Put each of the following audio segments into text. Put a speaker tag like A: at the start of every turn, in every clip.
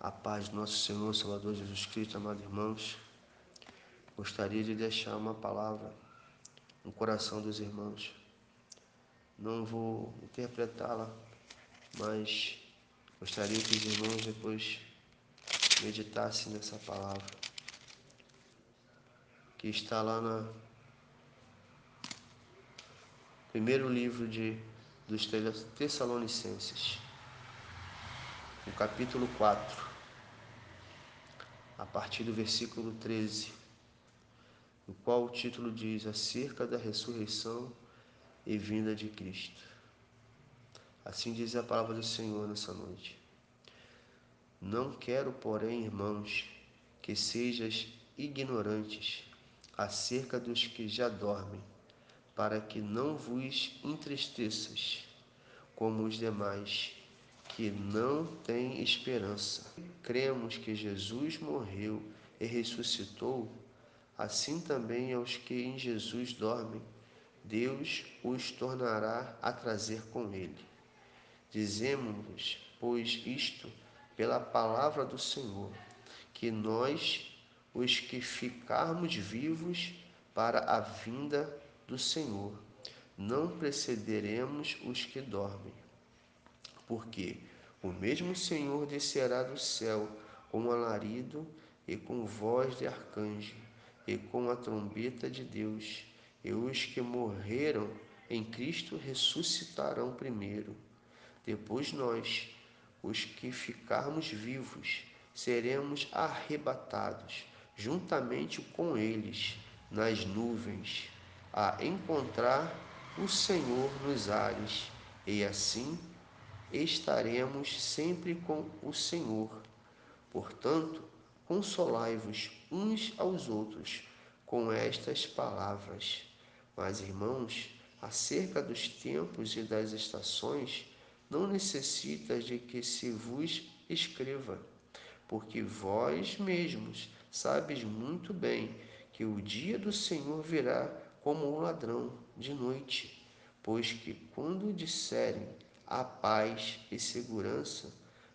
A: A paz do nosso Senhor Salvador Jesus Cristo, amados irmãos. Gostaria de deixar uma palavra no coração dos irmãos. Não vou interpretá-la, mas gostaria que os irmãos depois meditassem nessa palavra, que está lá no primeiro livro de, dos Tessalonicenses, no capítulo 4 a partir do versículo 13, no qual o título diz acerca da ressurreição e vinda de Cristo. Assim diz a palavra do Senhor nessa noite. Não quero, porém, irmãos, que sejas ignorantes acerca dos que já dormem, para que não vos entristeças como os demais que não têm esperança. Cremos que Jesus morreu e ressuscitou, assim também aos que em Jesus dormem, Deus os tornará a trazer com ele. Dizemos-vos, pois, isto pela palavra do Senhor, que nós, os que ficarmos vivos para a vinda do Senhor, não precederemos os que dormem. Porque o mesmo Senhor descerá do céu com alarido e com voz de arcanjo e com a trombeta de Deus, e os que morreram em Cristo ressuscitarão primeiro. Depois nós, os que ficarmos vivos, seremos arrebatados juntamente com eles nas nuvens, a encontrar o Senhor nos ares, e assim estaremos sempre com o Senhor. Portanto, consolai-vos uns aos outros com estas palavras. Mas, irmãos, acerca dos tempos e das estações, não necessitas de que se vos escreva, porque vós mesmos sabes muito bem que o dia do Senhor virá como um ladrão de noite, pois que quando disserem a paz e segurança,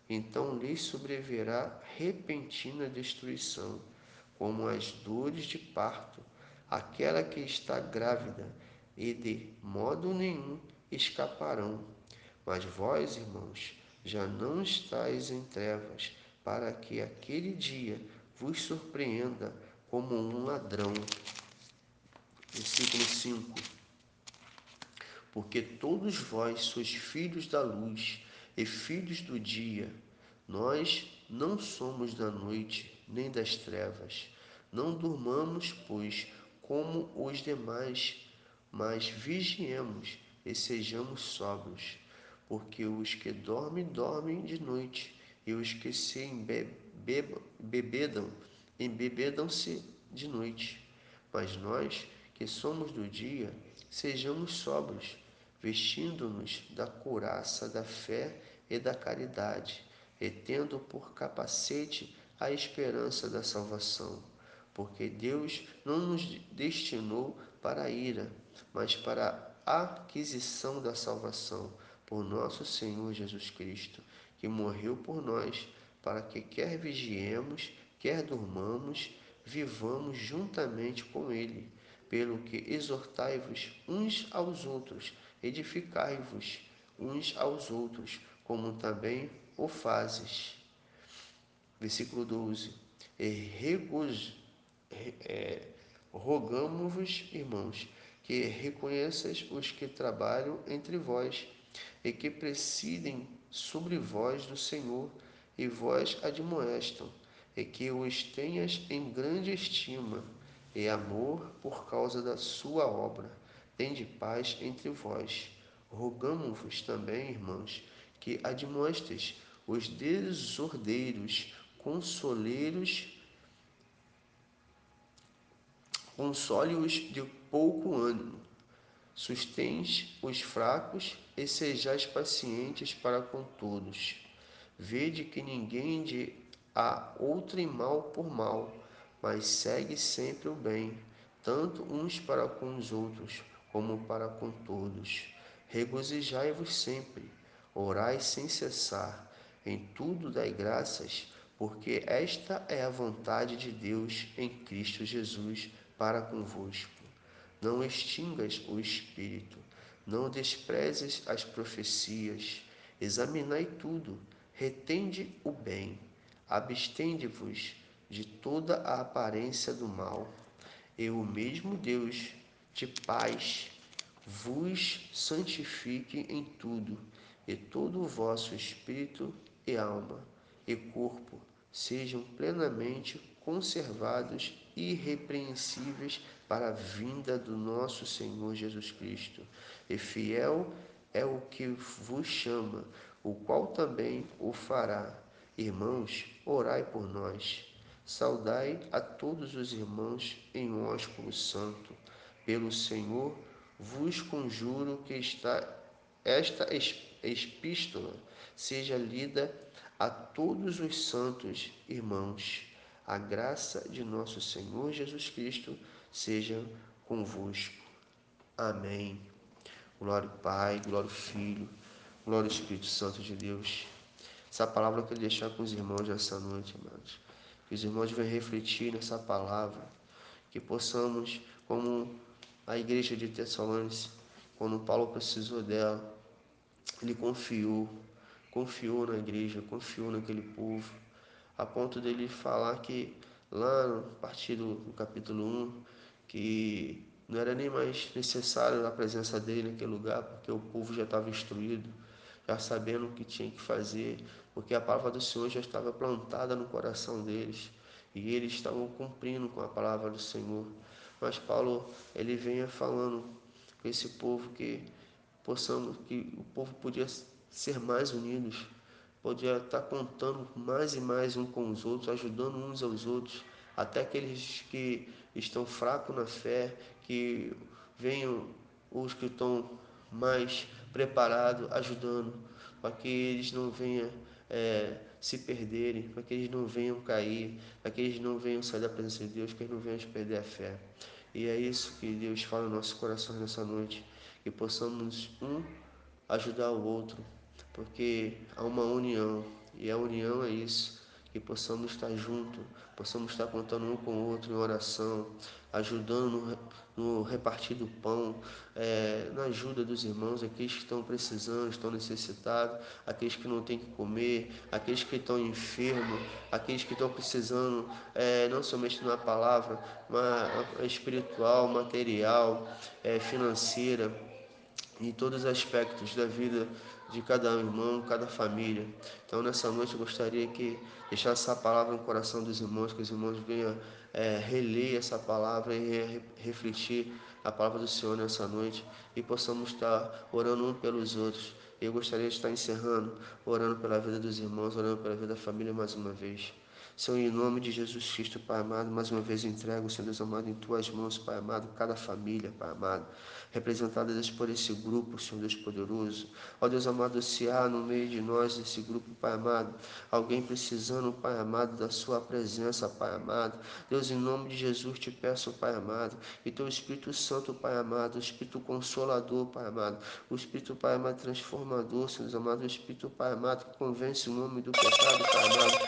A: então lhes sobreverá repentina destruição, como as dores de parto, aquela que está grávida, e de modo nenhum escaparão. Mas vós, irmãos, já não estáis em trevas, para que aquele dia vos surpreenda como um ladrão. Versículo 5 porque todos vós sois filhos da luz e filhos do dia. Nós não somos da noite nem das trevas. Não durmamos, pois, como os demais, mas vigiemos e sejamos sóbrios. Porque os que dormem, dormem de noite, e os que se embebedam, embebedam-se de noite. Mas nós, que somos do dia, sejamos sóbrios vestindo-nos da couraça da fé e da caridade, e tendo por capacete a esperança da salvação. Porque Deus não nos destinou para a ira, mas para a aquisição da salvação por nosso Senhor Jesus Cristo, que morreu por nós, para que quer vigiemos, quer durmamos, vivamos juntamente com Ele. Pelo que exortai-vos uns aos outros edificai-vos uns aos outros, como também o fazes. Versículo 12. E é, rogamos-vos, irmãos, que reconheças os que trabalham entre vós e que presidem sobre vós do Senhor e vós admoestam, e que os tenhas em grande estima e amor por causa da sua obra tende paz entre vós. Rogamo-vos também, irmãos, que admoestes os desordeiros, consoleiros, console-os de pouco ânimo, sustens os fracos e sejais pacientes para com todos. Vede que ninguém de a outrem mal por mal, mas segue sempre o bem, tanto uns para com os outros, como para com todos. Regozijai-vos sempre, orai sem cessar, em tudo dai graças, porque esta é a vontade de Deus em Cristo Jesus para convosco. Não extingas o espírito, não desprezes as profecias, examinai tudo, retende o bem, abstende-vos de toda a aparência do mal. E o mesmo Deus de paz vos santifique em tudo, e todo o vosso espírito e alma e corpo sejam plenamente conservados irrepreensíveis para a vinda do nosso Senhor Jesus Cristo. E fiel é o que vos chama, o qual também o fará. Irmãos, orai por nós. Saudai a todos os irmãos em ósculo santo. Pelo Senhor vos conjuro que esta, esta epístola seja lida a todos os santos irmãos. A graça de nosso Senhor Jesus Cristo seja convosco. Amém. Glória ao Pai, glória ao Filho, glória ao Espírito Santo de Deus. Essa palavra eu quero deixar com os irmãos nessa noite, amados. Que os irmãos venham refletir nessa palavra, que possamos, como a igreja de Tessalonicenses, quando Paulo precisou dela, ele confiou, confiou na igreja, confiou naquele povo, a ponto dele falar que lá no partido do capítulo 1, que não era nem mais necessário a presença dele naquele lugar, porque o povo já estava instruído, já sabendo o que tinha que fazer, porque a palavra do Senhor já estava plantada no coração deles e eles estavam cumprindo com a palavra do Senhor. Mas Paulo, ele venha falando com esse povo que possamos, que o povo podia ser mais unidos, podia estar contando mais e mais um com os outros, ajudando uns aos outros, até aqueles que estão fracos na fé, que venham os que estão mais preparados, ajudando, para que eles não venham é, se perderem, para que eles não venham cair, para que eles não venham sair da presença de Deus, que eles não venham perder a fé. E é isso que Deus fala no nosso coração nessa noite, que possamos um ajudar o outro, porque há uma união, e a união é isso, que possamos estar juntos, possamos estar contando um com o outro em oração, ajudando no, no repartir do pão, é, na ajuda dos irmãos, aqueles que estão precisando, estão necessitados, aqueles que não têm que comer, aqueles que estão enfermos, aqueles que estão precisando é, não somente na palavra, mas espiritual, material, é, financeira, em todos os aspectos da vida de cada irmão, cada família. Então, nessa noite, eu gostaria que deixasse essa palavra no coração dos irmãos, que os irmãos venham é, reler essa palavra e refletir a palavra do Senhor nessa noite e possamos estar orando um pelos outros. Eu gostaria de estar encerrando, orando pela vida dos irmãos, orando pela vida da família mais uma vez. Senhor, em nome de Jesus Cristo, Pai amado, mais uma vez entrego, Senhor Deus amado, em Tuas mãos, Pai amado, cada família, Pai amado representadas por esse grupo, Senhor Deus poderoso. Ó Deus amado, se há no meio de nós, desse grupo, Pai amado, alguém precisando, Pai amado, da Sua presença, Pai amado. Deus, em nome de Jesus, te peço, Pai amado, que Teu Espírito Santo, Pai amado, o Espírito Consolador, Pai amado, o Espírito, Pai amado, transformador, Senhor Deus amado, o Espírito, Pai amado, que convence o homem do pecado, Pai amado.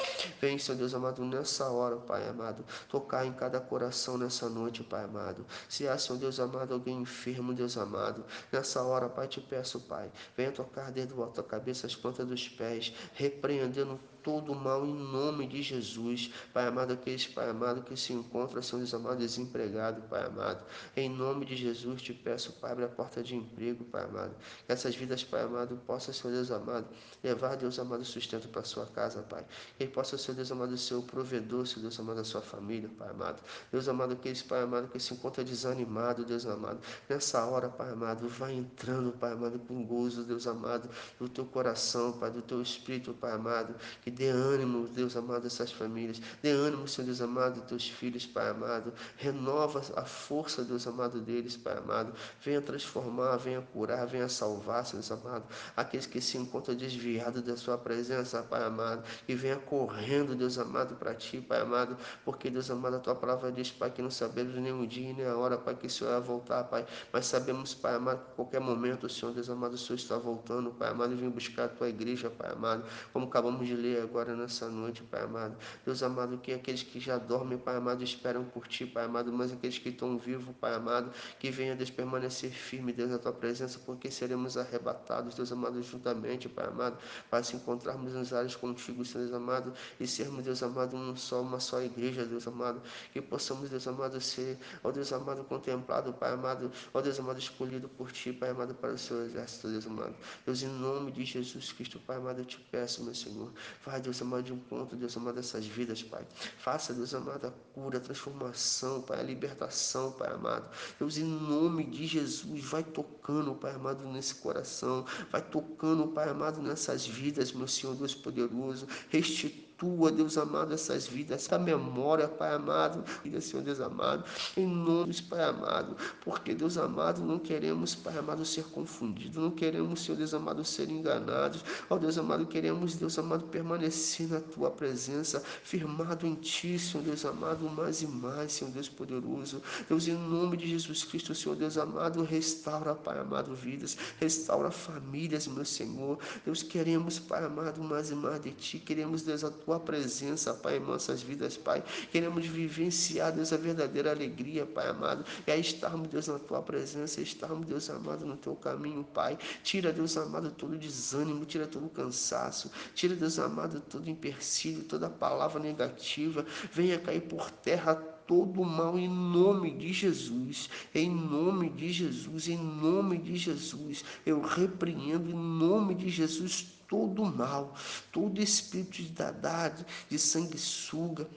A: Vem, Senhor Deus amado, nessa hora, Pai amado, tocar em cada coração nessa noite, Pai amado. Se há, Senhor Deus amado, alguém enfermo, Deus amado. Nessa hora, Pai, te peço, Pai, venha tocar desde o alto da cabeça, as plantas dos pés, repreendendo todo o mal em nome de Jesus. Pai amado, aqueles, Pai amado, que se encontram, Senhor Deus amado, desempregado, Pai amado. Em nome de Jesus, te peço, Pai, abre a porta de emprego, Pai amado. Que essas vidas, Pai amado, possam, Senhor Deus amado, levar, Deus amado, sustento para sua casa, Pai. Que ele possa, Senhor Deus amado, ser o provedor, Senhor Deus amado, da sua família, Pai amado. Deus amado, aqueles, Pai amado, que se encontra desanimado, Deus amado. Nessa hora, Pai amado, vai entrando, Pai amado, com gozo, Deus amado, do teu coração, Pai, do teu espírito, Pai amado, que dê ânimo, Deus amado, essas famílias, dê ânimo, Senhor Deus amado, teus filhos, Pai amado, renova a força, Deus amado, deles, Pai amado, venha transformar, venha curar, venha salvar, Senhor Deus amado, aqueles que se encontram desviados da sua presença, Pai amado, e venha correndo, Deus amado, para ti, Pai amado, porque, Deus amado, a tua palavra diz, Pai, que não sabemos nem o dia nem a hora, Pai, que o Senhor vai voltar, Pai, mas sabemos, Pai amado, que a qualquer momento Senhor, Deus amado, o Senhor está voltando, Pai amado, e vem buscar a tua igreja, Pai amado, como acabamos de ler agora nessa noite, Pai amado. Deus amado, que aqueles que já dormem, Pai amado, esperam por Ti, Pai amado, mas aqueles que estão vivos, Pai amado, que venha, Deus, permanecer firme, Deus, na Tua presença, porque seremos arrebatados, Deus amado, juntamente, Pai amado, para se encontrarmos nos ares contigo, Deus amado, e sermos, Deus amado, um só, uma só igreja, Deus amado, que possamos, Deus amado, ser, ó Deus amado, contemplado, Pai amado, ó Deus amado, escolhido por Ti, Pai amado, para o Seu exército, Deus amado. Deus, em nome de Jesus Cristo, Pai amado, eu te peço, meu Senhor, faz, Deus amado, de encontro, Deus amado, essas vidas, Pai. Faça, Deus amado, a cura, a transformação, Pai, a libertação, Pai amado. Deus, em nome de Jesus, vai tocando, Pai amado, nesse coração, vai tocando, Pai amado, nessas vidas, meu Senhor, Deus poderoso, restitui tua, Deus amado, essas vidas, essa memória, Pai amado, vida, Senhor Deus amado, em nome Pai amado, porque, Deus amado, não queremos, Pai amado, ser confundidos, não queremos, Senhor Deus amado, ser enganados, ó Deus amado, queremos, Deus amado, permanecer na tua presença, firmado em ti, Senhor Deus amado, mais e mais, Senhor Deus poderoso, Deus, em nome de Jesus Cristo, Senhor Deus amado, restaura, Pai amado, vidas, restaura famílias, meu Senhor, Deus, queremos, Pai amado, mais e mais de ti, queremos, Deus, a tua presença, Pai, em nossas vidas, Pai. Queremos vivenciar, Deus, a verdadeira alegria, Pai amado. E aí estarmos, Deus, na tua presença, estarmos, Deus amado, no teu caminho, Pai. Tira, Deus amado, todo desânimo, tira todo cansaço, tira, Deus amado, todo empecilho, toda palavra negativa. Venha cair por terra todo mal em nome de Jesus, em nome de Jesus, em nome de Jesus. Eu repreendo em nome de Jesus todo mal, todo espírito de dadade, de sanguessuga,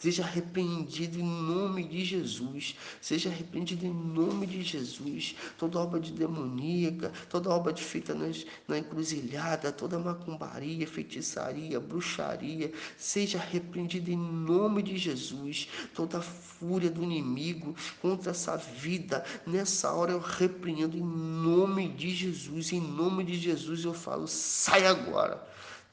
A: Seja arrependido em nome de Jesus. Seja arrependido em nome de Jesus. Toda obra de demoníaca, toda obra de feita na encruzilhada, toda macumbaria, feitiçaria, bruxaria, seja arrependido em nome de Jesus. Toda fúria do inimigo contra essa vida, nessa hora eu repreendo em nome de Jesus. Em nome de Jesus eu falo, sai agora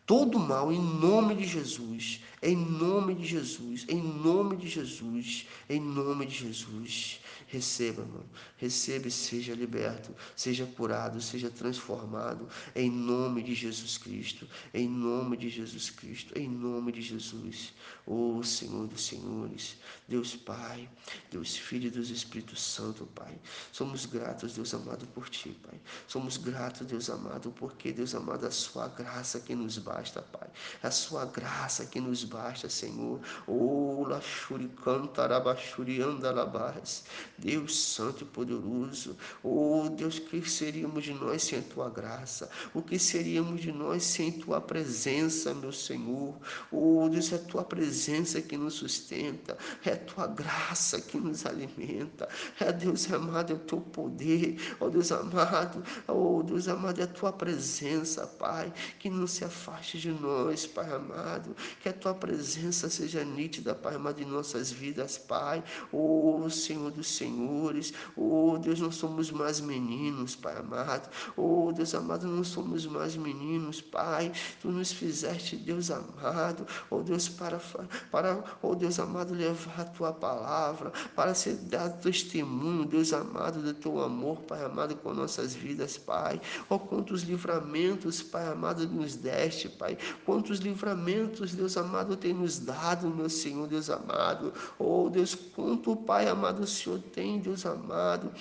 A: todo mal em nome de Jesus, em nome de Jesus, em nome de Jesus, em nome de Jesus. Receba, irmão. Receba e seja liberto, seja curado, seja transformado, em nome de Jesus Cristo, em nome de Jesus Cristo, em nome de Jesus. Oh Senhor dos Senhores, Deus Pai, Deus Filho e Deus Espírito Santo, Pai. Somos gratos, Deus amado, por Ti, Pai. Somos gratos, Deus amado, porque, Deus amado, a Sua graça que nos basta, Pai. A Sua graça que nos basta, Senhor. Oh, Lachuri Cantarabachuri Andalabás. Deus Santo e Poderoso. Oh Deus, que seríamos de nós sem a tua graça? O que seríamos de nós sem tua presença, meu Senhor? Oh Deus, é a tua presença que nos sustenta, é a tua graça que nos alimenta, é Deus amado, é o teu poder, oh Deus amado, oh Deus amado, é a tua presença, Pai, que não se afaste de nós, Pai amado, que a tua presença seja nítida, Pai amado, em nossas vidas, Pai, oh Senhor dos Senhores. Senhores. Oh, Deus, não somos mais meninos, Pai amado. Oh, Deus amado, não somos mais meninos, Pai. Tu nos fizeste, Deus amado. Oh, Deus, para, para oh, Deus amado, levar a tua palavra, para ser dado testemunho, Deus amado, do teu amor, Pai amado, com nossas vidas, Pai. Oh, quantos livramentos, Pai amado, nos deste, Pai. Quantos livramentos, Deus amado, tem nos dado, meu Senhor, Deus amado. Oh, Deus, quanto, Pai amado, o Senhor tem, Deus amado,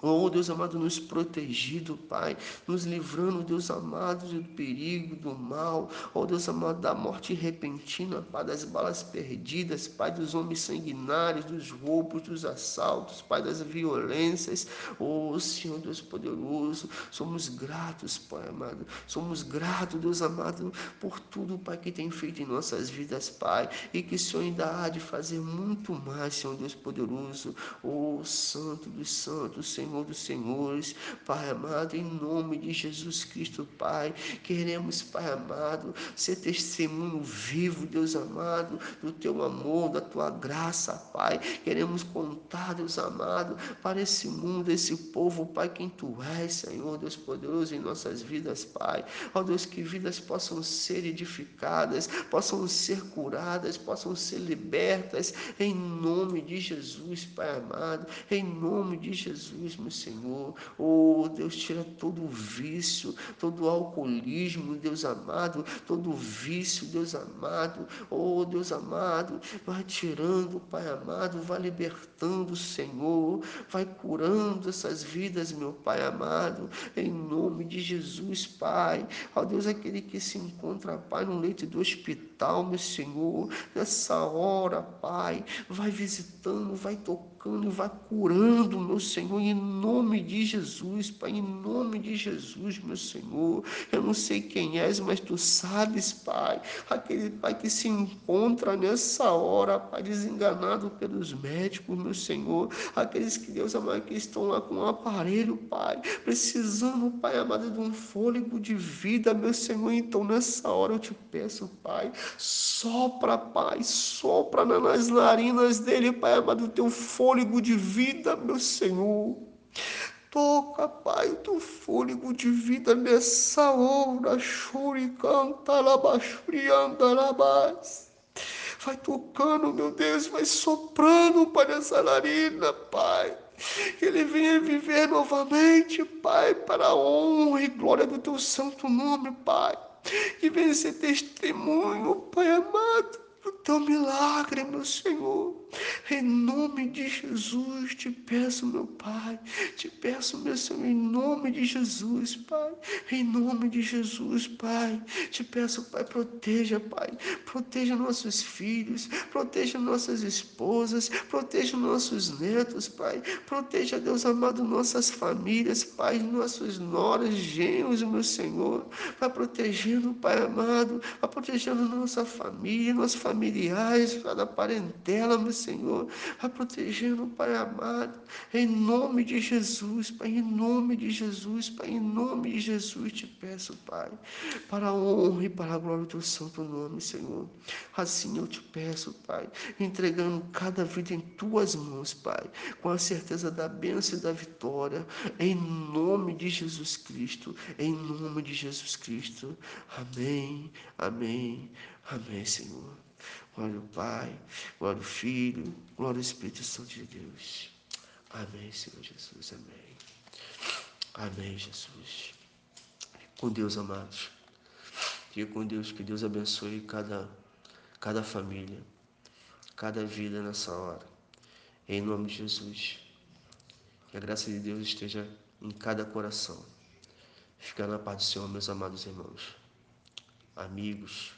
A: Oh, Deus amado, nos protegido, Pai, nos livrando, Deus amado, do perigo, do mal, oh Deus amado, da morte repentina, Pai, das balas perdidas, Pai, dos homens sanguinários, dos roubos, dos assaltos, Pai, das violências, oh Senhor Deus poderoso, somos gratos, Pai amado, somos gratos, Deus amado, por tudo, Pai, que tem feito em nossas vidas, Pai, e que o Senhor ainda há de fazer muito mais, Senhor Deus poderoso, oh Santo dos Santos, Senhor. Senhor dos Senhores, Pai amado, em nome de Jesus Cristo, Pai, queremos, Pai amado, ser testemunho vivo, Deus amado, do Teu amor, da Tua graça, Pai, queremos contar, Deus amado, para esse mundo, esse povo, Pai, quem Tu és, Senhor, Deus poderoso em nossas vidas, Pai, ó Deus, que vidas possam ser edificadas, possam ser curadas, possam ser libertas, em nome de Jesus, Pai amado, em nome de Jesus, meu Senhor. Oh, Deus, tira todo o vício, todo o alcoolismo, Deus amado, todo o vício, Deus amado. Oh, Deus amado, vai tirando, Pai amado, vai libertando, Senhor, vai curando essas vidas, meu Pai amado, em nome de Jesus, Pai. Ó Deus, aquele que se encontra, Pai, no leito do hospital, meu Senhor, nessa hora, Pai, vai visitando, vai tocando, vai curando, meu Senhor, em nome de Jesus, Pai, em nome de Jesus, meu Senhor. Eu não sei quem és, mas tu sabes, Pai, aquele Pai que se encontra nessa hora, Pai, desenganado pelos médicos, meu Senhor, aqueles que Deus amado que estão lá com um aparelho, Pai, precisando, Pai amado, de um fôlego de vida, meu Senhor. Então, nessa hora eu te peço, Pai, sopra, Pai, sopra nas narinas dele, Pai amado, teu fôlego de vida, meu Senhor. Toca, Pai, o teu fôlego de vida nessa hora. Chore, canta, labachurianda, labás. Vai tocando, meu Deus, vai soprando, Pai, nessa narina, Pai. Que ele venha viver novamente, Pai, para a honra e glória do teu santo nome, Pai. Que venha ser testemunho, Pai amado, do teu milagre, meu Senhor. Em nome de Jesus, te peço, meu Pai, te peço, meu Senhor, em nome de Jesus, Pai, em nome de Jesus, Pai, te peço, Pai, proteja, Pai, proteja nossos filhos, proteja nossas esposas, proteja nossos netos, Pai, proteja, Deus amado, nossas famílias, Pai, nossos noras, genros, meu Senhor, vai protegendo, Pai amado, vai protegendo nossa família, nossos familiares, cada parentela, meu Senhor, vai protegendo, Pai amado, em nome de Jesus, Pai, em nome de Jesus, Pai, em nome de Jesus te peço, Pai, para a honra e para a glória do teu santo nome, Senhor. Assim eu te peço, Pai, entregando cada vida em tuas mãos, Pai, com a certeza da bênção e da vitória, em nome de Jesus Cristo, em nome de Jesus Cristo. Amém, amém, amém, Senhor. Glória ao Pai, glória ao Filho, glória ao Espírito Santo de Deus. Amém, Senhor Jesus, amém. Amém, Jesus. Com Deus, amados. Fique com Deus, que Deus abençoe cada, cada família, cada vida nessa hora. Em nome de Jesus. Que a graça de Deus esteja em cada coração. Fica na paz do Senhor, meus amados irmãos, amigos